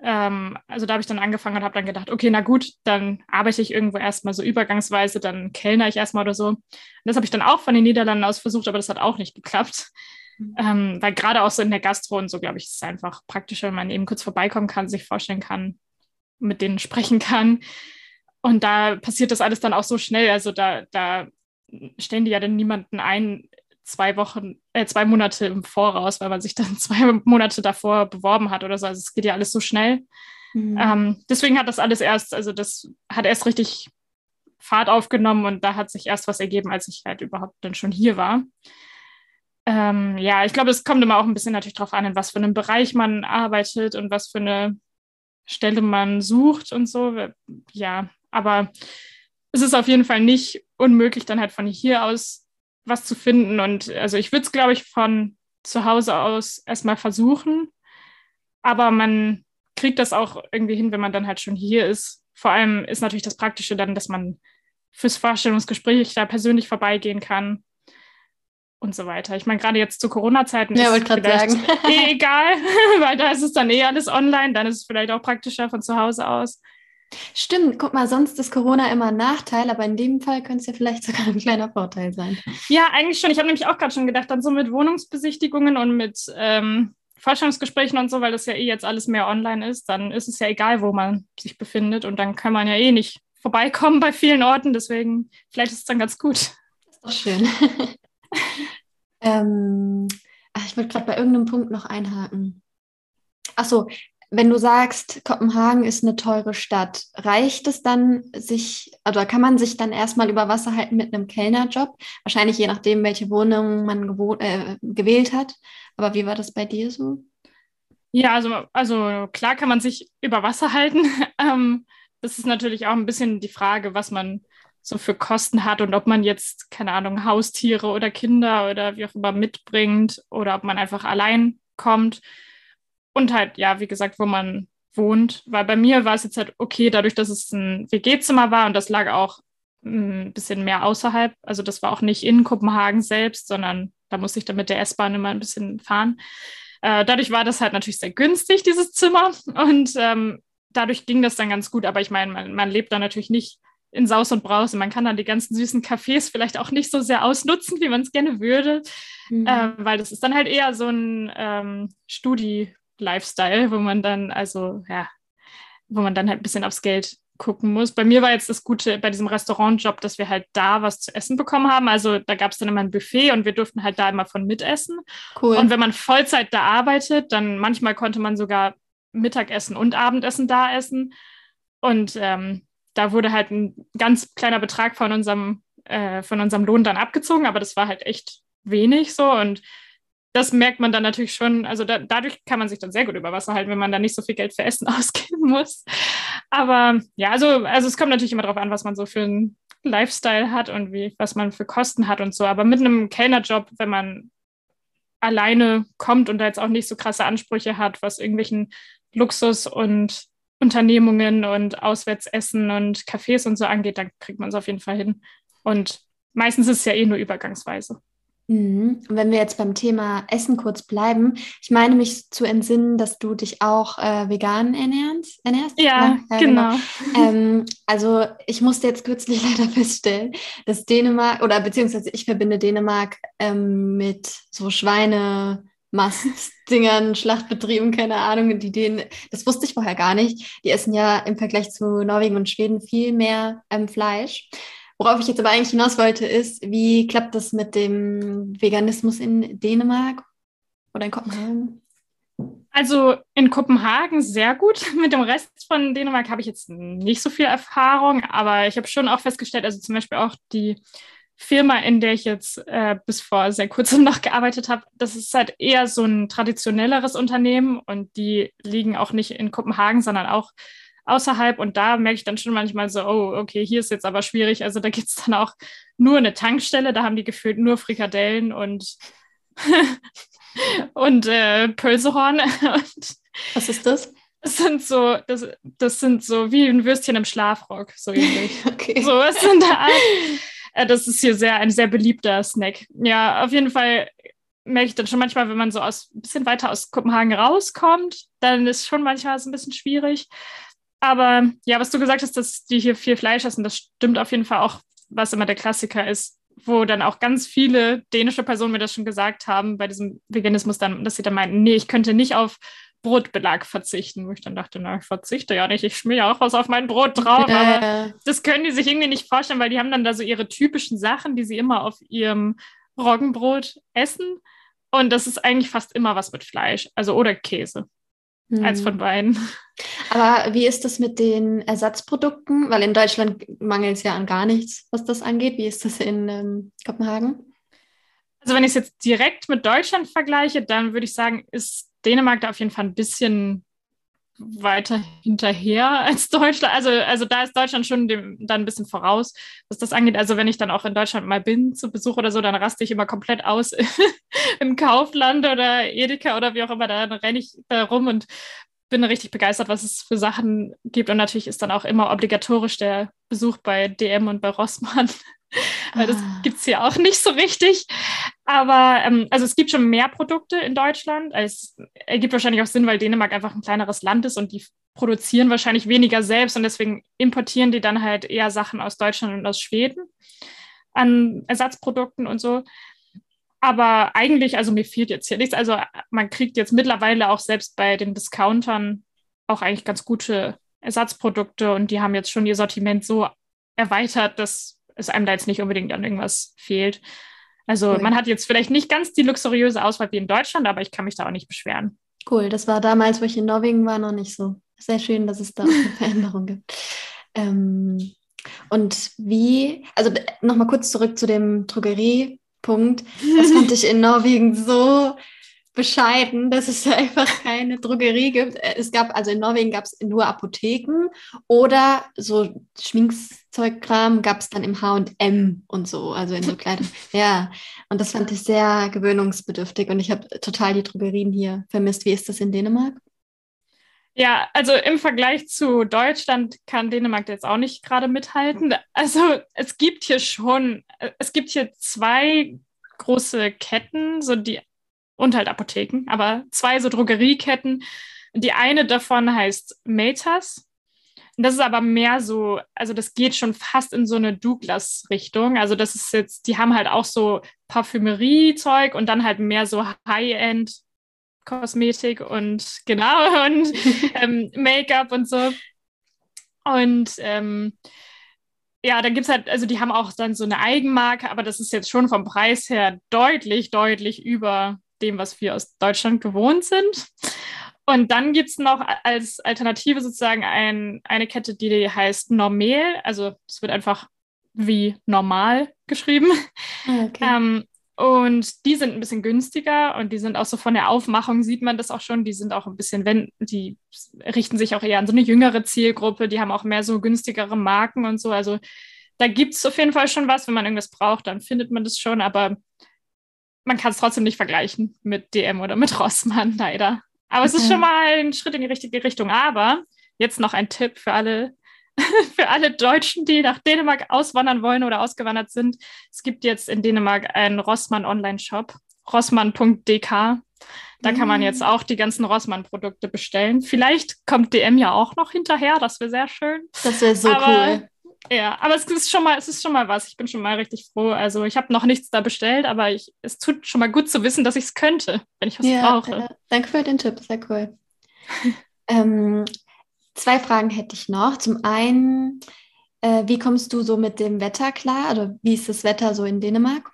ähm, also da habe ich dann angefangen und habe dann gedacht, okay, na gut, dann arbeite ich irgendwo erstmal so übergangsweise, dann kellner ich erstmal oder so. Und das habe ich dann auch von den Niederlanden aus versucht, aber das hat auch nicht geklappt. Mhm. Ähm, weil gerade auch so in der Gastro und so, glaube ich, ist es einfach praktischer, wenn man eben kurz vorbeikommen kann, sich vorstellen kann, mit denen sprechen kann. Und da passiert das alles dann auch so schnell. Also da, da stellen die ja dann niemanden ein, zwei Wochen, äh, zwei Monate im Voraus, weil man sich dann zwei Monate davor beworben hat oder so. Also es geht ja alles so schnell. Mhm. Ähm, deswegen hat das alles erst, also das hat erst richtig Fahrt aufgenommen und da hat sich erst was ergeben, als ich halt überhaupt dann schon hier war. Ähm, ja, ich glaube, es kommt immer auch ein bisschen natürlich darauf an, in was für einem Bereich man arbeitet und was für eine Stelle man sucht und so. Ja, aber es ist auf jeden Fall nicht unmöglich, dann halt von hier aus was zu finden. Und also ich würde es, glaube ich, von zu Hause aus erstmal versuchen. Aber man kriegt das auch irgendwie hin, wenn man dann halt schon hier ist. Vor allem ist natürlich das Praktische dann, dass man fürs Vorstellungsgespräch da persönlich vorbeigehen kann und so weiter. Ich meine, gerade jetzt zu Corona-Zeiten ja, ist es vielleicht eh egal, weil da ist es dann eh alles online, dann ist es vielleicht auch praktischer von zu Hause aus. Stimmt, guck mal, sonst ist Corona immer ein Nachteil, aber in dem Fall könnte es ja vielleicht sogar ein kleiner Vorteil sein. Ja, eigentlich schon. Ich habe nämlich auch gerade schon gedacht, dann so mit Wohnungsbesichtigungen und mit ähm, Forschungsgesprächen und so, weil das ja eh jetzt alles mehr online ist, dann ist es ja egal, wo man sich befindet und dann kann man ja eh nicht vorbeikommen bei vielen Orten. Deswegen, vielleicht ist es dann ganz gut. Das ist doch schön. ähm, ach, ich wollte gerade bei irgendeinem Punkt noch einhaken. Achso, wenn du sagst, Kopenhagen ist eine teure Stadt, reicht es dann, sich, oder kann man sich dann erstmal über Wasser halten mit einem Kellnerjob? Wahrscheinlich je nachdem, welche Wohnung man äh, gewählt hat. Aber wie war das bei dir so? Ja, also, also klar kann man sich über Wasser halten. ähm, das ist natürlich auch ein bisschen die Frage, was man so für Kosten hat und ob man jetzt, keine Ahnung, Haustiere oder Kinder oder wie auch immer mitbringt oder ob man einfach allein kommt. Und halt, ja, wie gesagt, wo man wohnt. Weil bei mir war es jetzt halt okay, dadurch, dass es ein WG-Zimmer war und das lag auch ein bisschen mehr außerhalb. Also das war auch nicht in Kopenhagen selbst, sondern da musste ich dann mit der S-Bahn immer ein bisschen fahren. Äh, dadurch war das halt natürlich sehr günstig, dieses Zimmer. Und ähm, dadurch ging das dann ganz gut. Aber ich meine, man, man lebt da natürlich nicht in Saus und Braus und man kann dann die ganzen süßen Cafés vielleicht auch nicht so sehr ausnutzen, wie man es gerne würde, mhm. äh, weil das ist dann halt eher so ein ähm, Studi- Lifestyle, wo man dann, also ja, wo man dann halt ein bisschen aufs Geld gucken muss. Bei mir war jetzt das Gute bei diesem Restaurantjob, dass wir halt da was zu essen bekommen haben. Also da gab es dann immer ein Buffet und wir durften halt da immer von mitessen. Cool. Und wenn man Vollzeit da arbeitet, dann manchmal konnte man sogar Mittagessen und Abendessen da essen. Und ähm, da wurde halt ein ganz kleiner Betrag von unserem, äh, von unserem Lohn dann abgezogen, aber das war halt echt wenig so. Und das merkt man dann natürlich schon. Also da, dadurch kann man sich dann sehr gut über Wasser halten, wenn man da nicht so viel Geld für Essen ausgeben muss. Aber ja, also, also es kommt natürlich immer darauf an, was man so für einen Lifestyle hat und wie, was man für Kosten hat und so. Aber mit einem Kellnerjob, wenn man alleine kommt und da jetzt auch nicht so krasse Ansprüche hat, was irgendwelchen Luxus und Unternehmungen und Auswärtsessen und Cafés und so angeht, dann kriegt man es auf jeden Fall hin. Und meistens ist es ja eh nur übergangsweise. Mhm. Und wenn wir jetzt beim Thema Essen kurz bleiben, ich meine mich zu entsinnen, dass du dich auch äh, vegan ernährst. ernährst? Ja, ja genau. genau. Ähm, also ich musste jetzt kürzlich leider feststellen, dass Dänemark, oder beziehungsweise ich verbinde Dänemark ähm, mit so Schweine, Mastdingern, Schlachtbetrieben, keine Ahnung, die denen, das wusste ich vorher gar nicht. Die essen ja im Vergleich zu Norwegen und Schweden viel mehr ähm, Fleisch. Worauf ich jetzt aber eigentlich hinaus wollte, ist, wie klappt das mit dem Veganismus in Dänemark oder in Kopenhagen? Also in Kopenhagen sehr gut. Mit dem Rest von Dänemark habe ich jetzt nicht so viel Erfahrung, aber ich habe schon auch festgestellt, also zum Beispiel auch die Firma, in der ich jetzt äh, bis vor sehr kurzem noch gearbeitet habe, das ist halt eher so ein traditionelleres Unternehmen und die liegen auch nicht in Kopenhagen, sondern auch außerhalb. Und da merke ich dann schon manchmal so, oh, okay, hier ist jetzt aber schwierig. Also da gibt es dann auch nur eine Tankstelle, da haben die gefühlt nur Frikadellen und, und äh, Pölsehorn. und Was ist das? Das sind so, das, das sind so wie ein Würstchen im Schlafrock, so ähnlich. okay. So was in der Art. Äh, das ist hier sehr ein sehr beliebter Snack. Ja, auf jeden Fall merke ich dann schon manchmal, wenn man so aus ein bisschen weiter aus Kopenhagen rauskommt, dann ist schon manchmal so ein bisschen schwierig. Aber ja, was du gesagt hast, dass die hier viel Fleisch essen, das stimmt auf jeden Fall auch, was immer der Klassiker ist, wo dann auch ganz viele dänische Personen mir das schon gesagt haben bei diesem Veganismus dann, dass sie dann meinten, nee, ich könnte nicht auf Brotbelag verzichten, wo ich dann dachte, na, ich verzichte ja nicht, ich schmier ja auch was auf mein Brot drauf, ja. aber das können die sich irgendwie nicht vorstellen, weil die haben dann da so ihre typischen Sachen, die sie immer auf ihrem Roggenbrot essen und das ist eigentlich fast immer was mit Fleisch, also oder Käse. Hm. Eins von beiden. Aber wie ist das mit den Ersatzprodukten? Weil in Deutschland mangelt es ja an gar nichts, was das angeht. Wie ist das in ähm, Kopenhagen? Also wenn ich es jetzt direkt mit Deutschland vergleiche, dann würde ich sagen, ist Dänemark da auf jeden Fall ein bisschen weiter hinterher als Deutschland. Also, also da ist Deutschland schon dem, dann ein bisschen voraus, was das angeht. Also wenn ich dann auch in Deutschland mal bin zu Besuch oder so, dann raste ich immer komplett aus im Kaufland oder Edeka oder wie auch immer. Dann renne ich da rum und bin richtig begeistert, was es für Sachen gibt. Und natürlich ist dann auch immer obligatorisch der Besuch bei DM und bei Rossmann. Weil das ah. gibt es hier auch nicht so richtig. Aber ähm, also es gibt schon mehr Produkte in Deutschland. Es ergibt wahrscheinlich auch Sinn, weil Dänemark einfach ein kleineres Land ist und die produzieren wahrscheinlich weniger selbst und deswegen importieren die dann halt eher Sachen aus Deutschland und aus Schweden an Ersatzprodukten und so. Aber eigentlich, also mir fehlt jetzt hier nichts. Also man kriegt jetzt mittlerweile auch selbst bei den Discountern auch eigentlich ganz gute Ersatzprodukte und die haben jetzt schon ihr Sortiment so erweitert, dass es einem da jetzt nicht unbedingt an irgendwas fehlt. Also cool. man hat jetzt vielleicht nicht ganz die luxuriöse Auswahl wie in Deutschland, aber ich kann mich da auch nicht beschweren. Cool, das war damals, wo ich in Norwegen war, noch nicht so. Sehr schön, dass es da eine Veränderung gibt. Ähm, und wie, also nochmal kurz zurück zu dem Drogeriepunkt. Das fand ich in Norwegen so bescheiden, dass es einfach keine Drogerie gibt. Es gab, also in Norwegen gab es nur Apotheken oder so Schminkzeugkram gab es dann im H&M und so, also in so Kleidung. ja, und das fand ich sehr gewöhnungsbedürftig und ich habe total die Drogerien hier vermisst. Wie ist das in Dänemark? Ja, also im Vergleich zu Deutschland kann Dänemark jetzt auch nicht gerade mithalten. Also es gibt hier schon, es gibt hier zwei große Ketten, so die und halt Apotheken, aber zwei so Drogerieketten. Die eine davon heißt Matas. Das ist aber mehr so, also das geht schon fast in so eine Douglas-Richtung. Also das ist jetzt, die haben halt auch so Parfümerie-Zeug und dann halt mehr so High-End Kosmetik und genau und ähm, Make-up und so. Und ähm, ja, da gibt es halt, also die haben auch dann so eine Eigenmarke, aber das ist jetzt schon vom Preis her deutlich, deutlich über dem, was wir aus Deutschland gewohnt sind. Und dann gibt es noch als Alternative sozusagen ein, eine Kette, die heißt Normel. Also es wird einfach wie normal geschrieben. Ah, okay. Ähm, und die sind ein bisschen günstiger und die sind auch so von der Aufmachung, sieht man das auch schon. Die sind auch ein bisschen, wenn, die richten sich auch eher an so eine jüngere Zielgruppe. Die haben auch mehr so günstigere Marken und so. Also da gibt es auf jeden Fall schon was. Wenn man irgendwas braucht, dann findet man das schon. Aber man kann es trotzdem nicht vergleichen mit DM oder mit Rossmann, leider. Aber es ist schon mal ein Schritt in die richtige Richtung. Aber jetzt noch ein Tipp für alle, für alle Deutschen, die nach Dänemark auswandern wollen oder ausgewandert sind. Es gibt jetzt in Dänemark einen Rossmann Online-Shop, rossmann.dk. Da kann man jetzt mm. auch die ganzen Rossmann-Produkte bestellen. Vielleicht kommt DM ja auch noch hinterher, das wäre sehr schön. Das wäre so Aber, cool. Ja, aber es ist schon mal, es ist schon mal was. Ich bin schon mal richtig froh. Also ich habe noch nichts da bestellt, aber ich, es tut schon mal gut zu wissen, dass ich es könnte, wenn ich was ja, brauche. Äh, danke für den Tipp, sehr cool. ähm, zwei Fragen hätte ich noch. Zum einen, äh, wie kommst du so mit dem Wetter klar? Oder wie ist das Wetter so in Dänemark?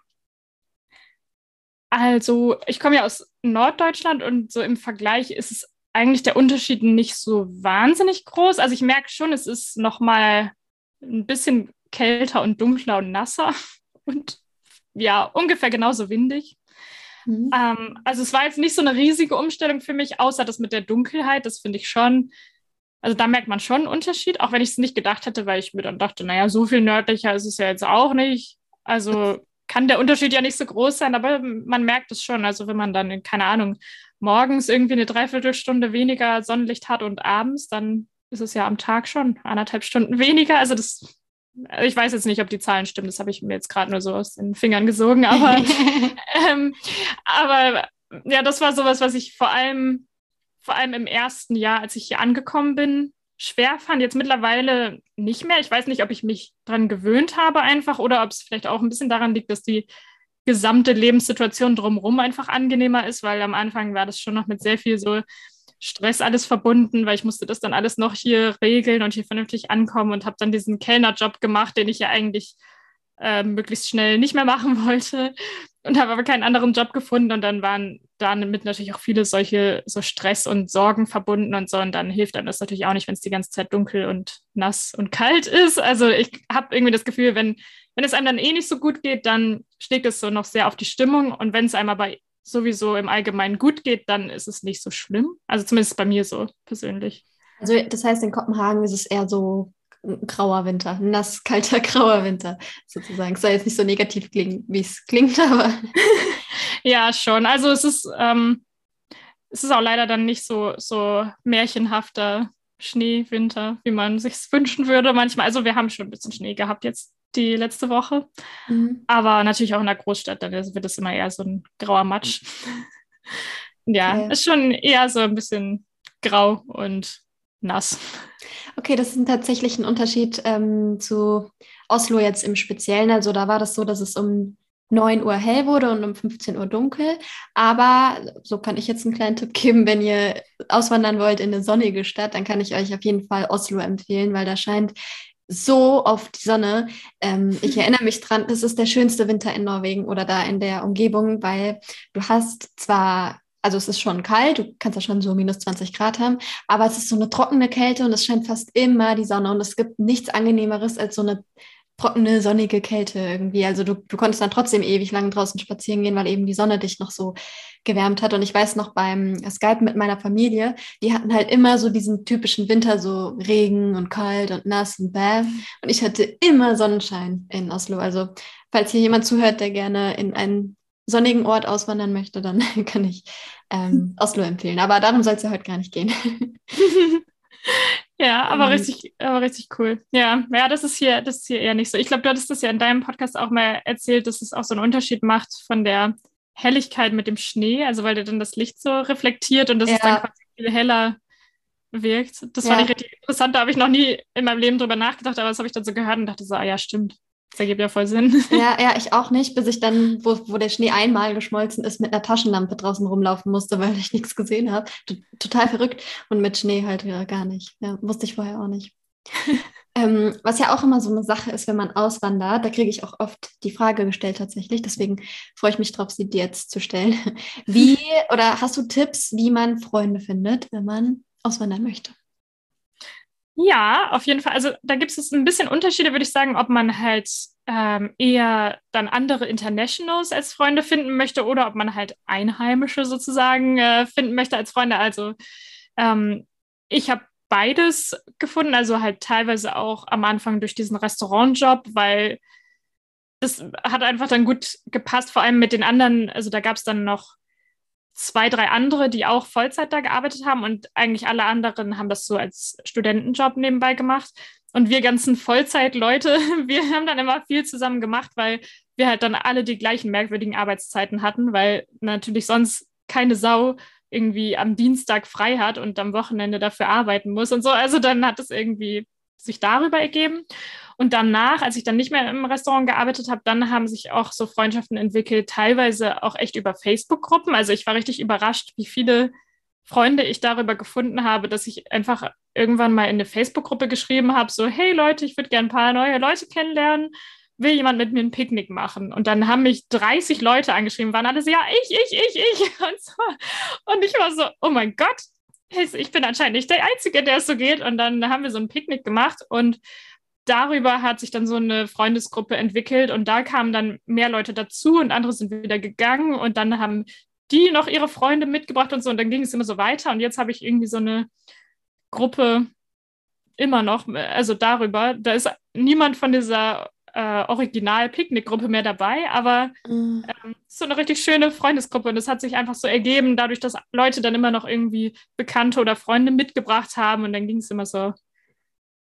Also, ich komme ja aus Norddeutschland und so im Vergleich ist es eigentlich der Unterschied nicht so wahnsinnig groß. Also ich merke schon, es ist noch mal ein bisschen kälter und dunkler und nasser und ja, ungefähr genauso windig. Mhm. Ähm, also es war jetzt nicht so eine riesige Umstellung für mich, außer das mit der Dunkelheit, das finde ich schon, also da merkt man schon einen Unterschied, auch wenn ich es nicht gedacht hätte, weil ich mir dann dachte, naja, so viel nördlicher ist es ja jetzt auch nicht. Also kann der Unterschied ja nicht so groß sein, aber man merkt es schon. Also wenn man dann, keine Ahnung, morgens irgendwie eine Dreiviertelstunde weniger Sonnenlicht hat und abends, dann ist es ja am Tag schon anderthalb Stunden weniger. Also das, ich weiß jetzt nicht, ob die Zahlen stimmen, das habe ich mir jetzt gerade nur so aus den Fingern gesogen, aber, ähm, aber ja, das war sowas, was ich vor allem, vor allem im ersten Jahr, als ich hier angekommen bin, schwer fand. Jetzt mittlerweile nicht mehr. Ich weiß nicht, ob ich mich dran gewöhnt habe einfach oder ob es vielleicht auch ein bisschen daran liegt, dass die gesamte Lebenssituation drumherum einfach angenehmer ist, weil am Anfang war das schon noch mit sehr viel so Stress alles verbunden, weil ich musste das dann alles noch hier regeln und hier vernünftig ankommen und habe dann diesen Kellnerjob gemacht, den ich ja eigentlich äh, möglichst schnell nicht mehr machen wollte und habe aber keinen anderen Job gefunden und dann waren damit natürlich auch viele solche so Stress und Sorgen verbunden und so und dann hilft einem das natürlich auch nicht, wenn es die ganze Zeit dunkel und nass und kalt ist. Also ich habe irgendwie das Gefühl, wenn wenn es einem dann eh nicht so gut geht, dann schlägt es so noch sehr auf die Stimmung. Und wenn es einem aber sowieso im Allgemeinen gut geht, dann ist es nicht so schlimm. Also zumindest bei mir so persönlich. Also das heißt, in Kopenhagen ist es eher so grauer Winter, nass, kalter, grauer Winter sozusagen. Es soll jetzt nicht so negativ klingen, wie es klingt, aber. ja, schon. Also es ist, ähm, es ist auch leider dann nicht so, so märchenhafter Schneewinter, wie man sich wünschen würde manchmal. Also wir haben schon ein bisschen Schnee gehabt jetzt die letzte Woche. Mhm. Aber natürlich auch in der Großstadt, dann wird es immer eher so ein grauer Matsch. ja, okay. ist schon eher so ein bisschen grau und nass. Okay, das ist tatsächlich ein Unterschied ähm, zu Oslo jetzt im Speziellen. Also da war das so, dass es um 9 Uhr hell wurde und um 15 Uhr dunkel. Aber so kann ich jetzt einen kleinen Tipp geben, wenn ihr auswandern wollt in eine sonnige Stadt, dann kann ich euch auf jeden Fall Oslo empfehlen, weil da scheint so auf die Sonne. Ähm, ich erinnere mich dran, das ist der schönste Winter in Norwegen oder da in der Umgebung, weil du hast zwar, also es ist schon kalt, du kannst ja schon so minus 20 Grad haben, aber es ist so eine trockene Kälte und es scheint fast immer die Sonne und es gibt nichts angenehmeres als so eine trockene, sonnige Kälte irgendwie. Also du, du konntest dann trotzdem ewig lang draußen spazieren gehen, weil eben die Sonne dich noch so gewärmt hat. Und ich weiß noch beim Skype mit meiner Familie, die hatten halt immer so diesen typischen Winter, so Regen und kalt und nass und bäh. Und ich hatte immer Sonnenschein in Oslo. Also falls hier jemand zuhört, der gerne in einen sonnigen Ort auswandern möchte, dann kann ich ähm, Oslo empfehlen. Aber darum soll es ja heute gar nicht gehen. Ja, aber um, richtig, aber richtig cool. Ja, ja, das ist hier, das ist hier eher nicht so. Ich glaube, du hattest das ja in deinem Podcast auch mal erzählt, dass es auch so einen Unterschied macht von der Helligkeit mit dem Schnee, also weil der dann das Licht so reflektiert und dass ja. es dann quasi viel heller wirkt. Das ja. fand ich richtig interessant. Da habe ich noch nie in meinem Leben drüber nachgedacht, aber das habe ich dann so gehört und dachte so, ah ja, stimmt. Das ergibt ja voll Sinn. Ja, ja, ich auch nicht, bis ich dann, wo, wo der Schnee einmal geschmolzen ist, mit einer Taschenlampe draußen rumlaufen musste, weil ich nichts gesehen habe. Total verrückt. Und mit Schnee halt ja, gar nicht. Ja, wusste ich vorher auch nicht. ähm, was ja auch immer so eine Sache ist, wenn man auswandert, da kriege ich auch oft die Frage gestellt tatsächlich. Deswegen freue ich mich drauf, sie dir jetzt zu stellen. Wie oder hast du Tipps, wie man Freunde findet, wenn man auswandern möchte? Ja, auf jeden Fall. Also da gibt es ein bisschen Unterschiede, würde ich sagen, ob man halt ähm, eher dann andere Internationals als Freunde finden möchte oder ob man halt Einheimische sozusagen äh, finden möchte als Freunde. Also ähm, ich habe beides gefunden, also halt teilweise auch am Anfang durch diesen Restaurantjob, weil das hat einfach dann gut gepasst, vor allem mit den anderen. Also da gab es dann noch zwei, drei andere, die auch Vollzeit da gearbeitet haben und eigentlich alle anderen haben das so als Studentenjob nebenbei gemacht. Und wir ganzen Vollzeitleute, wir haben dann immer viel zusammen gemacht, weil wir halt dann alle die gleichen merkwürdigen Arbeitszeiten hatten, weil natürlich sonst keine Sau irgendwie am Dienstag frei hat und am Wochenende dafür arbeiten muss und so. Also dann hat es irgendwie sich darüber ergeben. Und danach, als ich dann nicht mehr im Restaurant gearbeitet habe, dann haben sich auch so Freundschaften entwickelt, teilweise auch echt über Facebook-Gruppen. Also ich war richtig überrascht, wie viele Freunde ich darüber gefunden habe, dass ich einfach irgendwann mal in eine Facebook-Gruppe geschrieben habe, so, hey Leute, ich würde gerne ein paar neue Leute kennenlernen. Will jemand mit mir ein Picknick machen? Und dann haben mich 30 Leute angeschrieben, waren alle so, ja, ich, ich, ich, ich. Und, so. und ich war so, oh mein Gott, ich bin anscheinend nicht der Einzige, der es so geht. Und dann haben wir so ein Picknick gemacht und darüber hat sich dann so eine Freundesgruppe entwickelt und da kamen dann mehr Leute dazu und andere sind wieder gegangen und dann haben die noch ihre Freunde mitgebracht und so und dann ging es immer so weiter und jetzt habe ich irgendwie so eine Gruppe immer noch, also darüber, da ist niemand von dieser äh, Original-Picknick-Gruppe mehr dabei, aber mhm. ähm, so eine richtig schöne Freundesgruppe und es hat sich einfach so ergeben, dadurch, dass Leute dann immer noch irgendwie Bekannte oder Freunde mitgebracht haben und dann ging es immer so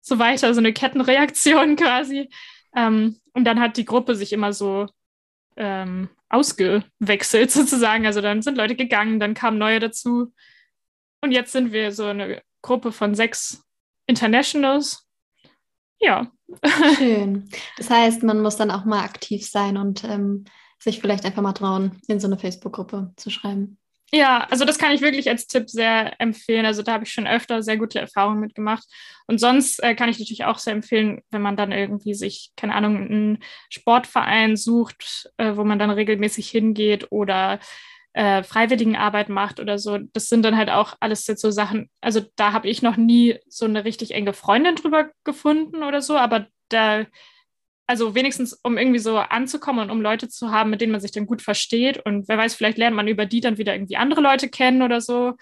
so weiter, so eine Kettenreaktion quasi. Ähm, und dann hat die Gruppe sich immer so ähm, ausgewechselt sozusagen. Also dann sind Leute gegangen, dann kamen neue dazu. Und jetzt sind wir so eine Gruppe von sechs Internationals. Ja. Schön. Das heißt, man muss dann auch mal aktiv sein und ähm, sich vielleicht einfach mal trauen, in so eine Facebook-Gruppe zu schreiben. Ja, also das kann ich wirklich als Tipp sehr empfehlen. Also da habe ich schon öfter sehr gute Erfahrungen mitgemacht. Und sonst äh, kann ich natürlich auch sehr empfehlen, wenn man dann irgendwie sich, keine Ahnung, einen Sportverein sucht, äh, wo man dann regelmäßig hingeht oder äh, Freiwilligenarbeit macht oder so. Das sind dann halt auch alles jetzt so Sachen. Also da habe ich noch nie so eine richtig enge Freundin drüber gefunden oder so, aber da also wenigstens, um irgendwie so anzukommen und um Leute zu haben, mit denen man sich dann gut versteht. Und wer weiß, vielleicht lernt man über die dann wieder irgendwie andere Leute kennen oder so.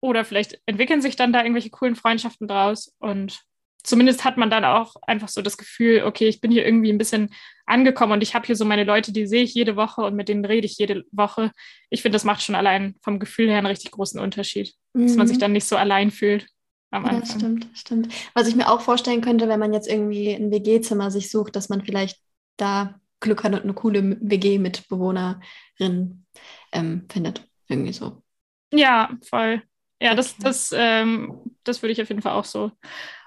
Oder vielleicht entwickeln sich dann da irgendwelche coolen Freundschaften draus. Und zumindest hat man dann auch einfach so das Gefühl, okay, ich bin hier irgendwie ein bisschen angekommen und ich habe hier so meine Leute, die sehe ich jede Woche und mit denen rede ich jede Woche. Ich finde, das macht schon allein vom Gefühl her einen richtig großen Unterschied, mhm. dass man sich mhm. dann nicht so allein fühlt am Anfang. Ja, stimmt, stimmt. Was ich mir auch vorstellen könnte, wenn man jetzt irgendwie ein WG-Zimmer sich sucht, dass man vielleicht da Glück hat und eine coole WG-Mitbewohnerin ähm, findet. Irgendwie so. Ja, voll. Ja, okay. das, das, ähm, das würde ich auf jeden Fall auch so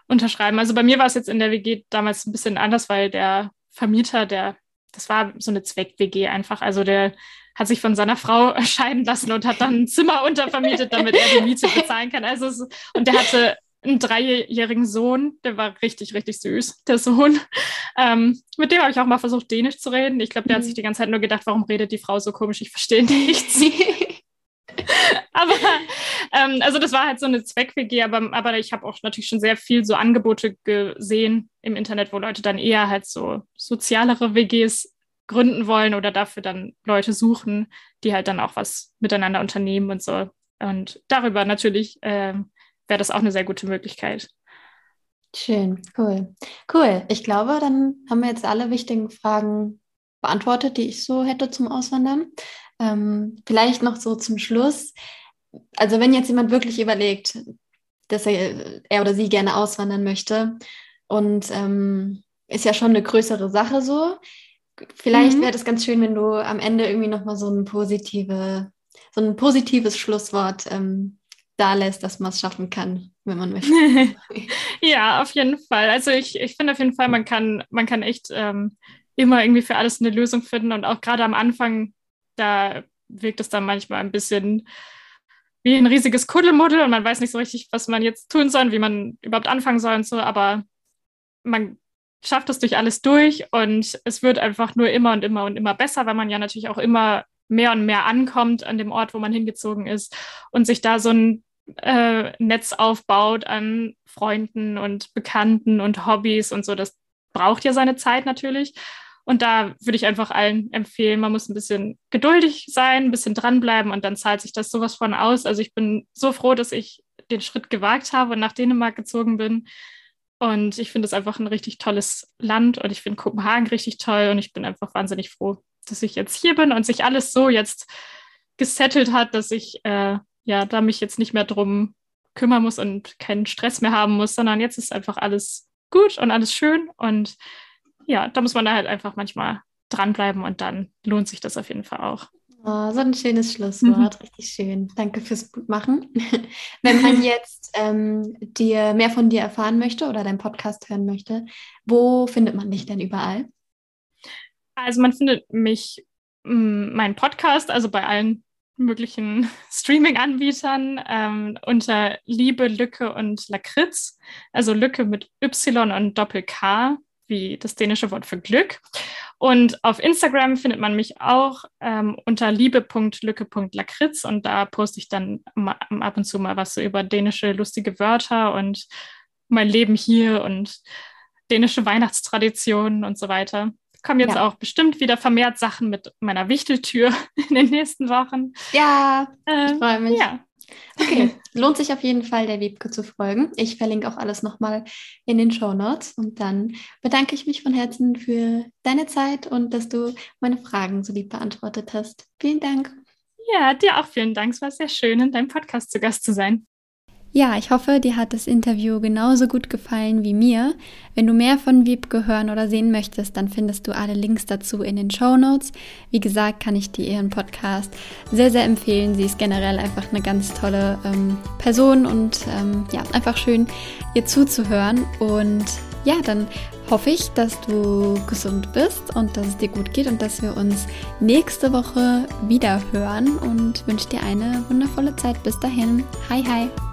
unterschreiben. Also bei mir war es jetzt in der WG damals ein bisschen anders, weil der Vermieter, der, das war so eine Zweck-WG einfach. Also der hat sich von seiner Frau scheiden lassen und hat dann ein Zimmer untervermietet, damit er die Miete bezahlen kann. Also es, und der hatte einen dreijährigen Sohn, der war richtig, richtig süß, der Sohn. Ähm, mit dem habe ich auch mal versucht, Dänisch zu reden. Ich glaube, der mhm. hat sich die ganze Zeit nur gedacht, warum redet die Frau so komisch? Ich verstehe nichts. aber ähm, also das war halt so eine Zweck-WG, aber, aber ich habe auch natürlich schon sehr viel so Angebote gesehen im Internet, wo Leute dann eher halt so sozialere WGs gründen wollen oder dafür dann Leute suchen, die halt dann auch was miteinander unternehmen und so. Und darüber natürlich äh, wäre das auch eine sehr gute Möglichkeit. Schön, cool. Cool. Ich glaube, dann haben wir jetzt alle wichtigen Fragen beantwortet, die ich so hätte zum Auswandern. Ähm, vielleicht noch so zum Schluss. Also wenn jetzt jemand wirklich überlegt, dass er, er oder sie gerne auswandern möchte und ähm, ist ja schon eine größere Sache so, Vielleicht mhm. wäre das ganz schön, wenn du am Ende irgendwie nochmal so ein positive, so ein positives Schlusswort ähm, da lässt, dass man es schaffen kann, wenn man möchte. ja, auf jeden Fall. Also ich, ich finde auf jeden Fall, man kann, man kann echt ähm, immer irgendwie für alles eine Lösung finden. Und auch gerade am Anfang, da wirkt es dann manchmal ein bisschen wie ein riesiges Kuddelmuddel und man weiß nicht so richtig, was man jetzt tun soll, wie man überhaupt anfangen soll und so, aber man schafft es durch alles durch und es wird einfach nur immer und immer und immer besser, weil man ja natürlich auch immer mehr und mehr ankommt an dem Ort, wo man hingezogen ist und sich da so ein äh, Netz aufbaut an Freunden und Bekannten und Hobbys und so. Das braucht ja seine Zeit natürlich. Und da würde ich einfach allen empfehlen, man muss ein bisschen geduldig sein, ein bisschen dranbleiben und dann zahlt sich das sowas von aus. Also ich bin so froh, dass ich den Schritt gewagt habe und nach Dänemark gezogen bin und ich finde es einfach ein richtig tolles Land und ich finde Kopenhagen richtig toll und ich bin einfach wahnsinnig froh, dass ich jetzt hier bin und sich alles so jetzt gesettelt hat, dass ich äh, ja da mich jetzt nicht mehr drum kümmern muss und keinen Stress mehr haben muss, sondern jetzt ist einfach alles gut und alles schön und ja, da muss man da halt einfach manchmal dranbleiben und dann lohnt sich das auf jeden Fall auch. Oh, so ein schönes Schlusswort, mhm. richtig schön. Danke fürs Mutmachen. Wenn man jetzt ähm, dir mehr von dir erfahren möchte oder deinen Podcast hören möchte, wo findet man dich denn überall? Also man findet mich, mm, meinen Podcast, also bei allen möglichen Streaming-Anbietern ähm, unter Liebe, Lücke und Lakritz, also Lücke mit Y und Doppel-K, wie das dänische Wort für Glück. Und auf Instagram findet man mich auch ähm, unter liebe.lücke.lakritz und da poste ich dann ab und zu mal was so über dänische lustige Wörter und mein Leben hier und dänische Weihnachtstraditionen und so weiter. Kommen jetzt ja. auch bestimmt wieder vermehrt Sachen mit meiner Wichteltür in den nächsten Wochen. Ja, äh, ich freue mich. Ja. Okay, lohnt sich auf jeden Fall, der Wiebke zu folgen. Ich verlinke auch alles nochmal in den Show Notes. Und dann bedanke ich mich von Herzen für deine Zeit und dass du meine Fragen so lieb beantwortet hast. Vielen Dank. Ja, dir auch vielen Dank. Es war sehr schön, in deinem Podcast zu Gast zu sein. Ja, ich hoffe, dir hat das Interview genauso gut gefallen wie mir. Wenn du mehr von Wiebke hören oder sehen möchtest, dann findest du alle Links dazu in den Show Notes. Wie gesagt, kann ich dir ihren Podcast sehr, sehr empfehlen. Sie ist generell einfach eine ganz tolle ähm, Person und ähm, ja, einfach schön, ihr zuzuhören. Und ja, dann hoffe ich, dass du gesund bist und dass es dir gut geht und dass wir uns nächste Woche wieder hören und wünsche dir eine wundervolle Zeit. Bis dahin. Hi, hi.